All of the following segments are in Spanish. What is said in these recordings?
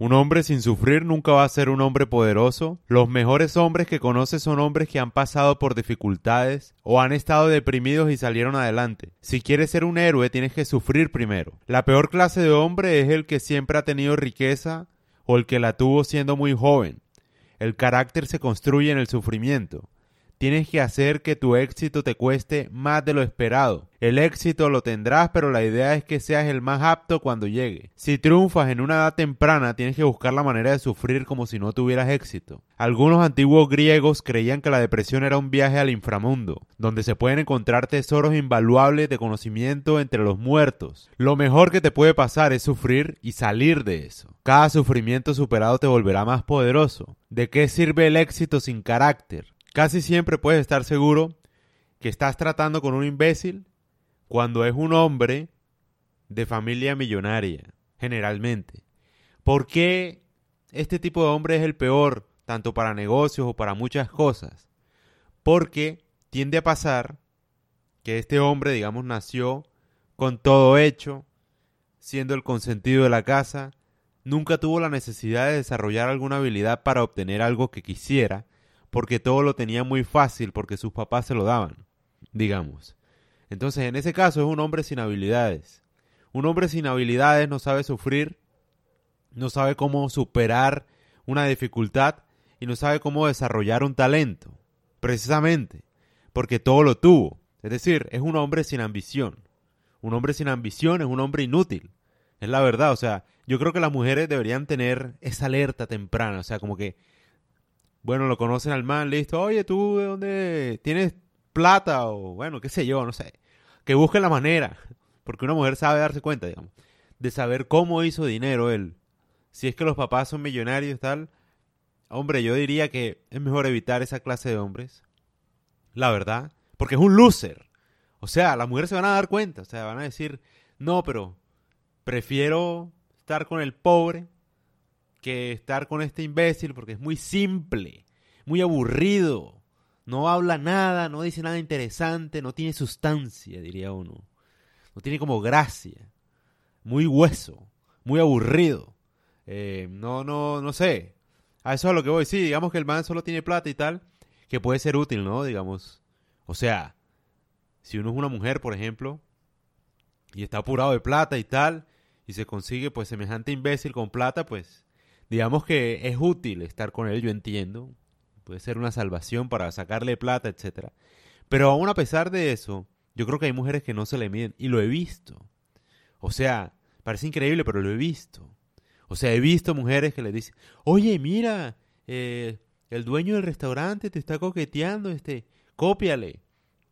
Un hombre sin sufrir nunca va a ser un hombre poderoso. Los mejores hombres que conoces son hombres que han pasado por dificultades o han estado deprimidos y salieron adelante. Si quieres ser un héroe tienes que sufrir primero. La peor clase de hombre es el que siempre ha tenido riqueza o el que la tuvo siendo muy joven. El carácter se construye en el sufrimiento. Tienes que hacer que tu éxito te cueste más de lo esperado. El éxito lo tendrás, pero la idea es que seas el más apto cuando llegue. Si triunfas en una edad temprana, tienes que buscar la manera de sufrir como si no tuvieras éxito. Algunos antiguos griegos creían que la depresión era un viaje al inframundo, donde se pueden encontrar tesoros invaluables de conocimiento entre los muertos. Lo mejor que te puede pasar es sufrir y salir de eso. Cada sufrimiento superado te volverá más poderoso. ¿De qué sirve el éxito sin carácter? Casi siempre puedes estar seguro que estás tratando con un imbécil cuando es un hombre de familia millonaria, generalmente. ¿Por qué este tipo de hombre es el peor, tanto para negocios o para muchas cosas? Porque tiende a pasar que este hombre, digamos, nació con todo hecho, siendo el consentido de la casa, nunca tuvo la necesidad de desarrollar alguna habilidad para obtener algo que quisiera, porque todo lo tenía muy fácil porque sus papás se lo daban, digamos. Entonces, en ese caso es un hombre sin habilidades. Un hombre sin habilidades no sabe sufrir, no sabe cómo superar una dificultad y no sabe cómo desarrollar un talento, precisamente, porque todo lo tuvo. Es decir, es un hombre sin ambición. Un hombre sin ambición es un hombre inútil. Es la verdad, o sea, yo creo que las mujeres deberían tener esa alerta temprana, o sea, como que bueno, lo conocen al man, listo, oye, tú de dónde tienes plata o bueno, qué sé yo, no sé. Que busque la manera, porque una mujer sabe darse cuenta, digamos, de saber cómo hizo dinero él. Si es que los papás son millonarios tal, hombre, yo diría que es mejor evitar esa clase de hombres. La verdad, porque es un loser. O sea, las mujeres se van a dar cuenta, o sea, van a decir, no, pero prefiero estar con el pobre que estar con este imbécil porque es muy simple, muy aburrido. No habla nada, no dice nada interesante, no tiene sustancia, diría uno. No tiene como gracia. Muy hueso, muy aburrido. Eh, no, no, no sé. A eso es a lo que voy. Sí, digamos que el man solo tiene plata y tal, que puede ser útil, ¿no? Digamos. O sea, si uno es una mujer, por ejemplo, y está apurado de plata y tal, y se consigue pues semejante imbécil con plata, pues digamos que es útil estar con él, yo entiendo. Puede ser una salvación para sacarle plata, etcétera. Pero aún a pesar de eso, yo creo que hay mujeres que no se le miden. Y lo he visto. O sea, parece increíble, pero lo he visto. O sea, he visto mujeres que le dicen, oye, mira, eh, el dueño del restaurante te está coqueteando, este, cópiale,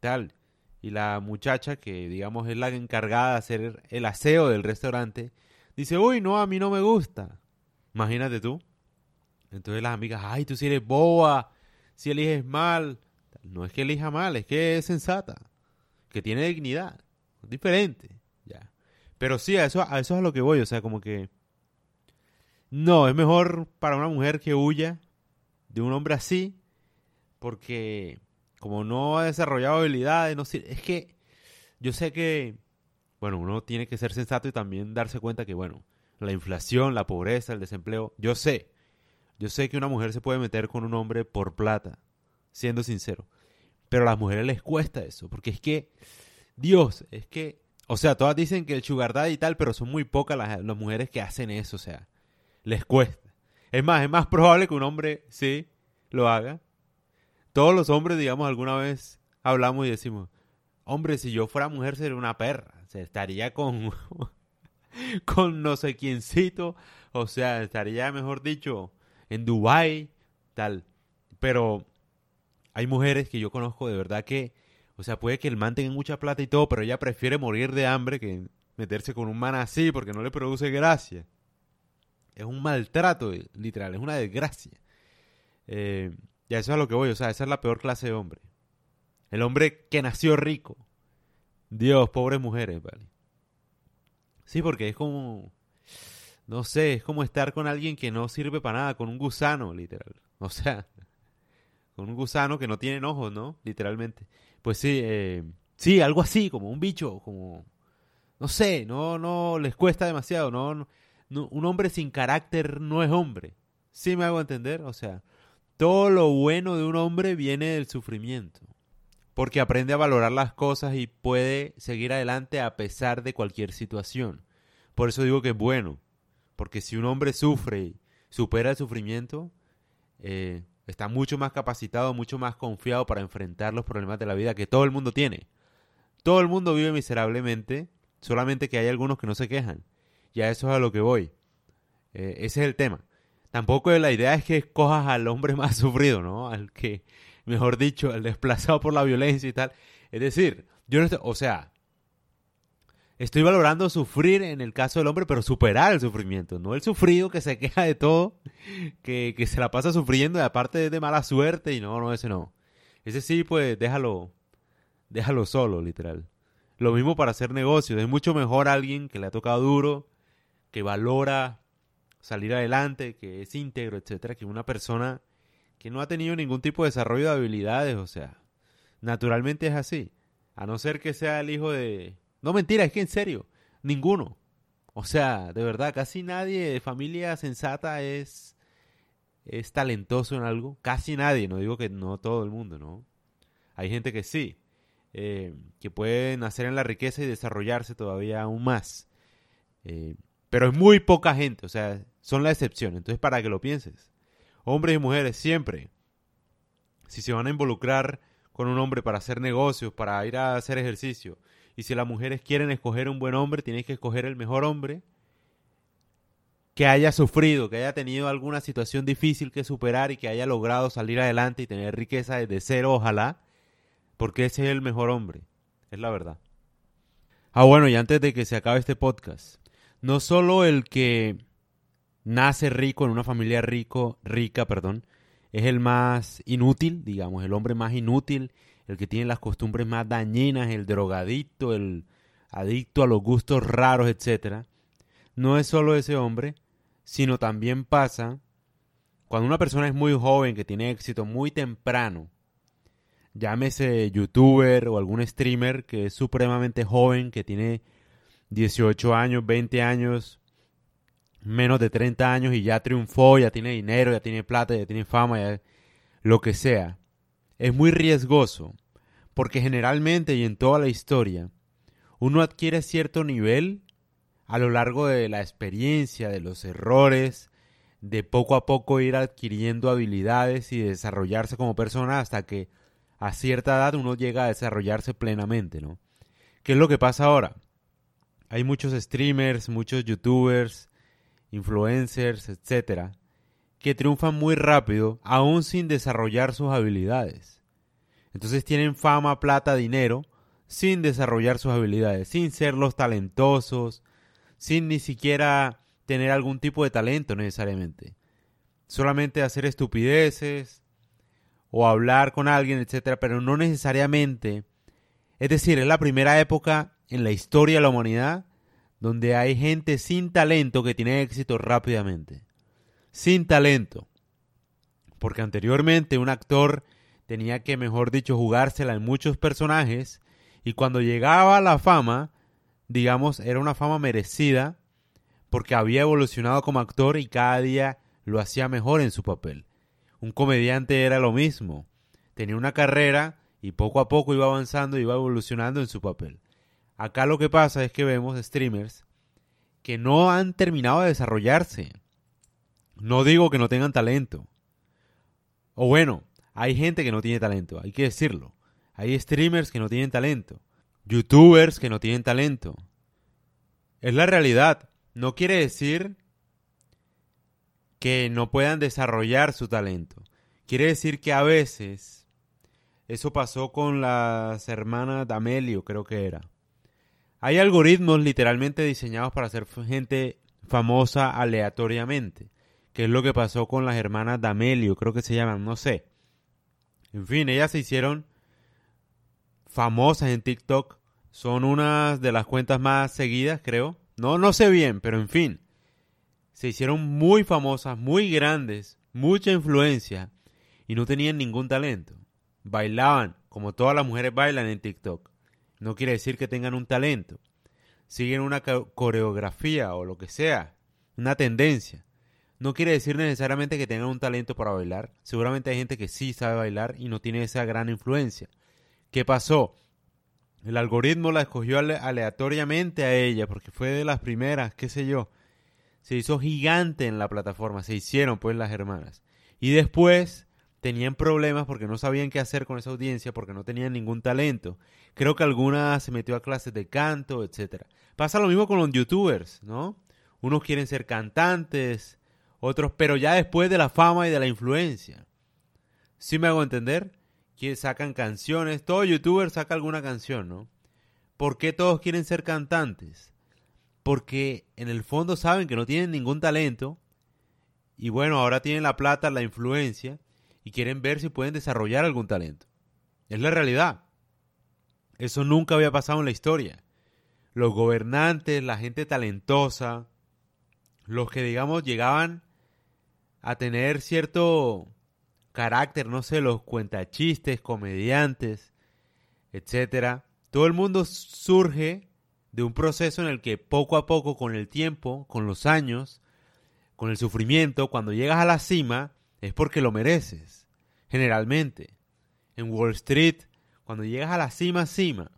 tal. Y la muchacha, que digamos es la encargada de hacer el aseo del restaurante, dice, uy, no, a mí no me gusta. Imagínate tú. Entonces las amigas, ay, tú si eres boba, si eliges mal. No es que elija mal, es que es sensata, que tiene dignidad. Diferente, ya. Pero sí, a eso, a eso es a lo que voy, o sea, como que... No, es mejor para una mujer que huya de un hombre así, porque como no ha desarrollado habilidades, no es que yo sé que, bueno, uno tiene que ser sensato y también darse cuenta que, bueno, la inflación, la pobreza, el desempleo. Yo sé, yo sé que una mujer se puede meter con un hombre por plata, siendo sincero. Pero a las mujeres les cuesta eso, porque es que, Dios, es que, o sea, todas dicen que el sugar daddy y tal, pero son muy pocas las, las mujeres que hacen eso, o sea, les cuesta. Es más, es más probable que un hombre sí lo haga. Todos los hombres, digamos, alguna vez hablamos y decimos, hombre, si yo fuera mujer sería una perra, se estaría con con no sé quiéncito, o sea, estaría, mejor dicho, en Dubai, tal. Pero hay mujeres que yo conozco de verdad que, o sea, puede que el man tenga mucha plata y todo, pero ella prefiere morir de hambre que meterse con un man así porque no le produce gracia. Es un maltrato, literal, es una desgracia. Eh, y a eso es a lo que voy, o sea, esa es la peor clase de hombre. El hombre que nació rico. Dios, pobres mujeres, ¿vale? Sí, porque es como, no sé, es como estar con alguien que no sirve para nada, con un gusano, literal. O sea, con un gusano que no tiene ojos, ¿no? Literalmente. Pues sí, eh, sí, algo así, como un bicho, como, no sé, no, no les cuesta demasiado, no, un hombre sin carácter no es hombre. ¿Sí me hago entender? O sea, todo lo bueno de un hombre viene del sufrimiento. Porque aprende a valorar las cosas y puede seguir adelante a pesar de cualquier situación. Por eso digo que es bueno. Porque si un hombre sufre y supera el sufrimiento, eh, está mucho más capacitado, mucho más confiado para enfrentar los problemas de la vida que todo el mundo tiene. Todo el mundo vive miserablemente, solamente que hay algunos que no se quejan. Y a eso es a lo que voy. Eh, ese es el tema. Tampoco la idea es que escojas al hombre más sufrido, ¿no? Al que, mejor dicho, al desplazado por la violencia y tal. Es decir, yo no estoy, o sea, estoy valorando sufrir en el caso del hombre, pero superar el sufrimiento, no el sufrido que se queja de todo, que, que se la pasa sufriendo y aparte de mala suerte y no, no, ese no. Ese sí, pues déjalo, déjalo solo, literal. Lo mismo para hacer negocios. Es mucho mejor alguien que le ha tocado duro, que valora salir adelante, que es íntegro, etcétera, que una persona que no ha tenido ningún tipo de desarrollo de habilidades, o sea, naturalmente es así. A no ser que sea el hijo de... No mentira, es que en serio, ninguno. O sea, de verdad, casi nadie de familia sensata es, es talentoso en algo. Casi nadie, no digo que no todo el mundo, ¿no? Hay gente que sí, eh, que puede nacer en la riqueza y desarrollarse todavía aún más. Eh, pero es muy poca gente, o sea, son la excepción. Entonces, para que lo pienses, hombres y mujeres siempre, si se van a involucrar con un hombre para hacer negocios, para ir a hacer ejercicio, y si las mujeres quieren escoger un buen hombre, tienen que escoger el mejor hombre que haya sufrido, que haya tenido alguna situación difícil que superar y que haya logrado salir adelante y tener riqueza desde cero, ojalá, porque ese es el mejor hombre, es la verdad. Ah, bueno, y antes de que se acabe este podcast, no solo el que nace rico en una familia rico, rica, perdón, es el más inútil, digamos, el hombre más inútil, el que tiene las costumbres más dañinas, el drogadicto, el adicto a los gustos raros, etcétera. No es solo ese hombre, sino también pasa cuando una persona es muy joven, que tiene éxito muy temprano, llámese youtuber o algún streamer que es supremamente joven, que tiene 18 años, 20 años, menos de 30 años y ya triunfó, ya tiene dinero, ya tiene plata, ya tiene fama, ya lo que sea. Es muy riesgoso, porque generalmente y en toda la historia, uno adquiere cierto nivel a lo largo de la experiencia, de los errores, de poco a poco ir adquiriendo habilidades y desarrollarse como persona hasta que a cierta edad uno llega a desarrollarse plenamente, ¿no? ¿Qué es lo que pasa ahora? Hay muchos streamers, muchos youtubers, influencers, etcétera, que triunfan muy rápido aún sin desarrollar sus habilidades. Entonces tienen fama, plata, dinero, sin desarrollar sus habilidades, sin ser los talentosos, sin ni siquiera tener algún tipo de talento necesariamente. Solamente hacer estupideces o hablar con alguien, etcétera, pero no necesariamente. Es decir, es la primera época en la historia de la humanidad donde hay gente sin talento que tiene éxito rápidamente. Sin talento. Porque anteriormente un actor tenía que, mejor dicho, jugársela en muchos personajes y cuando llegaba a la fama, digamos, era una fama merecida porque había evolucionado como actor y cada día lo hacía mejor en su papel. Un comediante era lo mismo. Tenía una carrera y poco a poco iba avanzando y iba evolucionando en su papel. Acá lo que pasa es que vemos streamers que no han terminado de desarrollarse. No digo que no tengan talento. O bueno, hay gente que no tiene talento, hay que decirlo. Hay streamers que no tienen talento. Youtubers que no tienen talento. Es la realidad. No quiere decir que no puedan desarrollar su talento. Quiere decir que a veces, eso pasó con las hermanas D'Amelio, creo que era. Hay algoritmos literalmente diseñados para hacer gente famosa aleatoriamente, que es lo que pasó con las hermanas D'Amelio, creo que se llaman, no sé. En fin, ellas se hicieron famosas en TikTok, son unas de las cuentas más seguidas, creo. No, no sé bien, pero en fin, se hicieron muy famosas, muy grandes, mucha influencia y no tenían ningún talento. Bailaban como todas las mujeres bailan en TikTok no quiere decir que tengan un talento. Siguen una coreografía o lo que sea. una tendencia. No quiere decir necesariamente que tengan un talento para bailar. Seguramente hay gente que sí sabe bailar y no tiene esa gran influencia. ¿Qué pasó? El algoritmo la escogió aleatoriamente a ella porque fue de las primeras, qué sé yo. Se hizo gigante en la plataforma, se hicieron pues las hermanas. Y después tenían problemas porque no sabían qué hacer con esa audiencia porque no tenían ningún talento. Creo que alguna se metió a clases de canto, etcétera. Pasa lo mismo con los youtubers, ¿no? Unos quieren ser cantantes, otros, pero ya después de la fama y de la influencia. ¿Sí me hago entender? Que sacan canciones, todo youtuber saca alguna canción, ¿no? ¿Por qué todos quieren ser cantantes? Porque en el fondo saben que no tienen ningún talento y bueno, ahora tienen la plata, la influencia y quieren ver si pueden desarrollar algún talento. Es la realidad. Eso nunca había pasado en la historia. Los gobernantes, la gente talentosa, los que digamos llegaban a tener cierto carácter, no sé, los cuentachistes, comediantes, etcétera. Todo el mundo surge de un proceso en el que poco a poco, con el tiempo, con los años, con el sufrimiento, cuando llegas a la cima, es porque lo mereces. Generalmente. En Wall Street, cuando llegas a la cima, cima,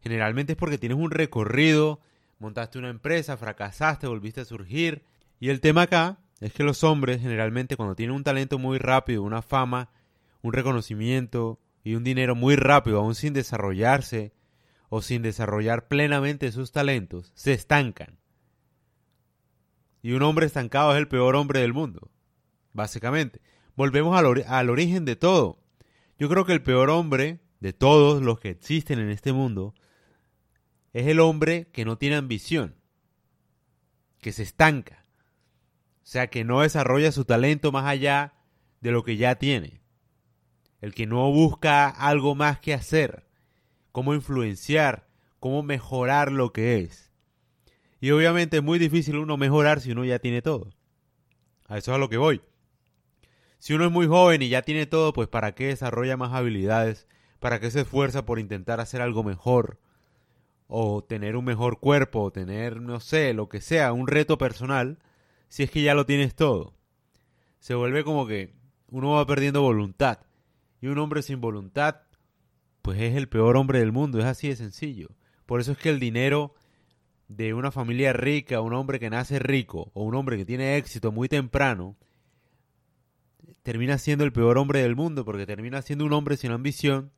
generalmente es porque tienes un recorrido, montaste una empresa, fracasaste, volviste a surgir. Y el tema acá es que los hombres generalmente cuando tienen un talento muy rápido, una fama, un reconocimiento y un dinero muy rápido, aún sin desarrollarse o sin desarrollar plenamente sus talentos, se estancan. Y un hombre estancado es el peor hombre del mundo, básicamente. Volvemos al, al origen de todo. Yo creo que el peor hombre de todos los que existen en este mundo es el hombre que no tiene ambición, que se estanca, sea, que no desarrolla su talento más allá de lo que ya tiene. El que no busca algo más que hacer, cómo influenciar, cómo mejorar lo que es. Y obviamente es muy difícil uno mejorar si uno ya tiene todo. A eso es a lo que voy. Si uno es muy joven y ya tiene todo, pues ¿para qué desarrolla más habilidades? ¿Para qué se esfuerza por intentar hacer algo mejor? O tener un mejor cuerpo, o tener, no sé, lo que sea, un reto personal si es que ya lo tienes todo. Se vuelve como que uno va perdiendo voluntad. Y un hombre sin voluntad, pues es el peor hombre del mundo, es así de sencillo. Por eso es que el dinero de una familia rica, un hombre que nace rico o un hombre que tiene éxito muy temprano, termina siendo el peor hombre del mundo porque termina siendo un hombre sin ambición,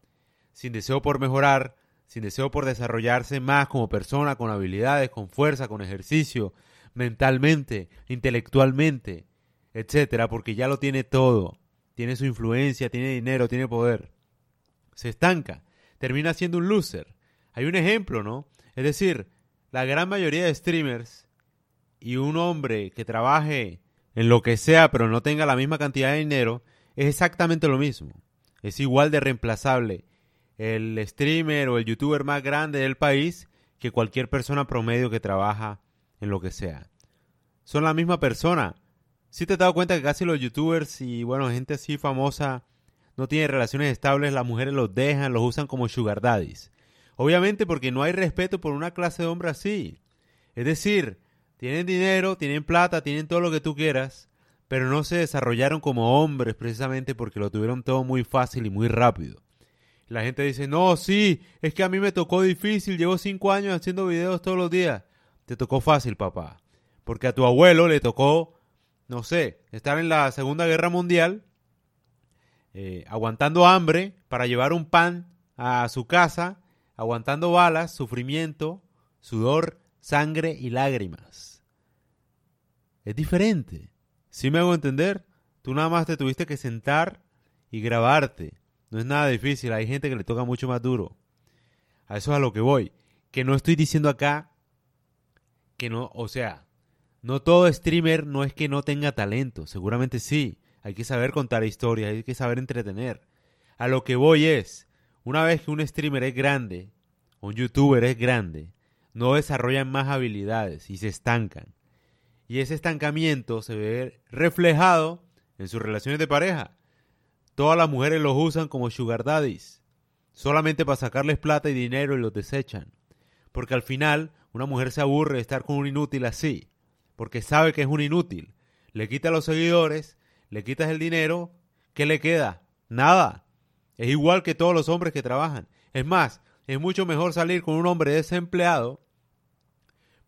sin deseo por mejorar, sin deseo por desarrollarse más como persona, con habilidades, con fuerza, con ejercicio, mentalmente, intelectualmente, etcétera, porque ya lo tiene todo. Tiene su influencia, tiene dinero, tiene poder. Se estanca, termina siendo un loser. Hay un ejemplo, ¿no? Es decir, la gran mayoría de streamers y un hombre que trabaje en lo que sea pero no tenga la misma cantidad de dinero es exactamente lo mismo. Es igual de reemplazable el streamer o el youtuber más grande del país que cualquier persona promedio que trabaja en lo que sea. Son la misma persona. Si te has dado cuenta que casi los youtubers y bueno, gente así famosa no tiene relaciones estables, las mujeres los dejan, los usan como sugar daddies. Obviamente porque no hay respeto por una clase de hombre así. Es decir, tienen dinero, tienen plata, tienen todo lo que tú quieras, pero no se desarrollaron como hombres precisamente porque lo tuvieron todo muy fácil y muy rápido. La gente dice, no, sí, es que a mí me tocó difícil, llevo cinco años haciendo videos todos los días. Te tocó fácil, papá. Porque a tu abuelo le tocó, no sé, estar en la Segunda Guerra Mundial, eh, aguantando hambre para llevar un pan a su casa, aguantando balas, sufrimiento, sudor, sangre y lágrimas. Es diferente. Si me hago entender? Tú nada más te tuviste que sentar y grabarte. No es nada difícil, hay gente que le toca mucho más duro. A eso es a lo que voy. Que no estoy diciendo acá que no, o sea, no todo streamer no es que no tenga talento, seguramente sí. Hay que saber contar historias, hay que saber entretener. A lo que voy es, una vez que un streamer es grande, un youtuber es grande, no desarrollan más habilidades y se estancan. Y ese estancamiento se ve reflejado en sus relaciones de pareja. Todas las mujeres los usan como sugar daddies, solamente para sacarles plata y dinero y los desechan. Porque al final una mujer se aburre de estar con un inútil así, porque sabe que es un inútil. Le quita los seguidores, le quitas el dinero, ¿qué le queda? Nada. Es igual que todos los hombres que trabajan. Es más, es mucho mejor salir con un hombre desempleado,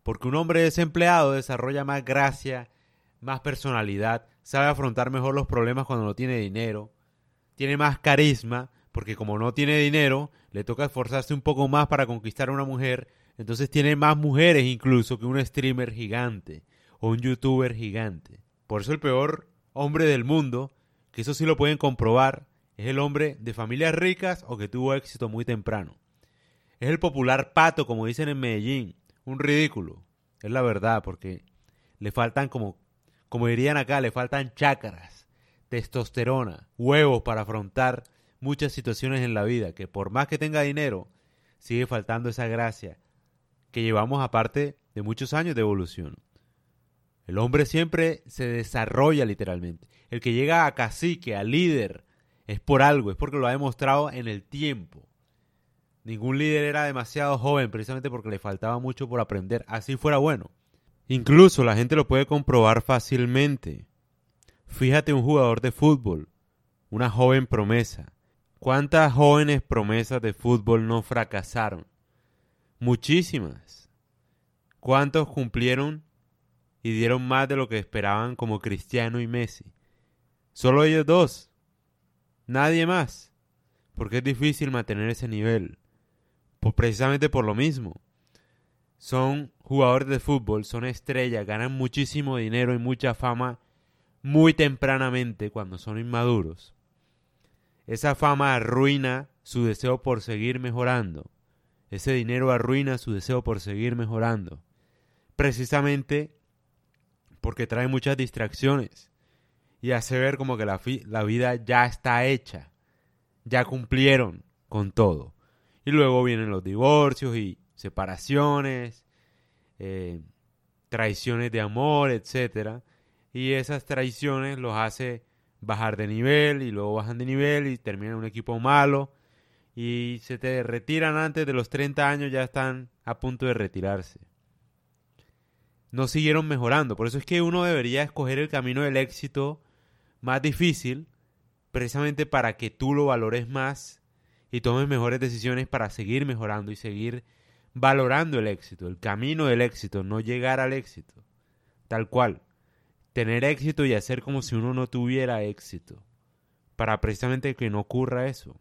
porque un hombre desempleado desarrolla más gracia, más personalidad, sabe afrontar mejor los problemas cuando no tiene dinero, tiene más carisma, porque como no tiene dinero, le toca esforzarse un poco más para conquistar a una mujer, entonces tiene más mujeres incluso que un streamer gigante o un youtuber gigante. Por eso el peor hombre del mundo, que eso sí lo pueden comprobar, es el hombre de familias ricas o que tuvo éxito muy temprano. Es el popular pato, como dicen en Medellín, un ridículo. Es la verdad, porque le faltan como, como dirían acá, le faltan chácaras, testosterona, huevos para afrontar muchas situaciones en la vida, que por más que tenga dinero, sigue faltando esa gracia que llevamos aparte de muchos años de evolución. El hombre siempre se desarrolla literalmente. El que llega a cacique, a líder, es por algo, es porque lo ha demostrado en el tiempo. Ningún líder era demasiado joven precisamente porque le faltaba mucho por aprender, así fuera bueno. Incluso la gente lo puede comprobar fácilmente. Fíjate un jugador de fútbol, una joven promesa. ¿Cuántas jóvenes promesas de fútbol no fracasaron? Muchísimas. ¿Cuántos cumplieron y dieron más de lo que esperaban como Cristiano y Messi? Solo ellos dos. Nadie más. Porque es difícil mantener ese nivel. Pues precisamente por lo mismo. Son jugadores de fútbol, son estrellas, ganan muchísimo dinero y mucha fama muy tempranamente cuando son inmaduros. Esa fama arruina su deseo por seguir mejorando. Ese dinero arruina su deseo por seguir mejorando. Precisamente porque trae muchas distracciones y hace ver como que la, vida ya está hecha. Ya cumplieron con todo. Y luego vienen los divorcios y separaciones, eh, traiciones de amor, etc. Y esas traiciones los hace bajar de nivel y luego bajan de nivel y terminan un equipo malo y se te retiran antes de los 30 años, ya están a punto de retirarse. No siguieron mejorando, por eso es que uno debería escoger el camino del éxito más difícil, precisamente para que tú lo valores más y tomes mejores decisiones para seguir mejorando y seguir valorando el éxito, el camino del éxito, no llegar al éxito, tal cual tener éxito y hacer como si uno no tuviera éxito, para precisamente que no ocurra eso.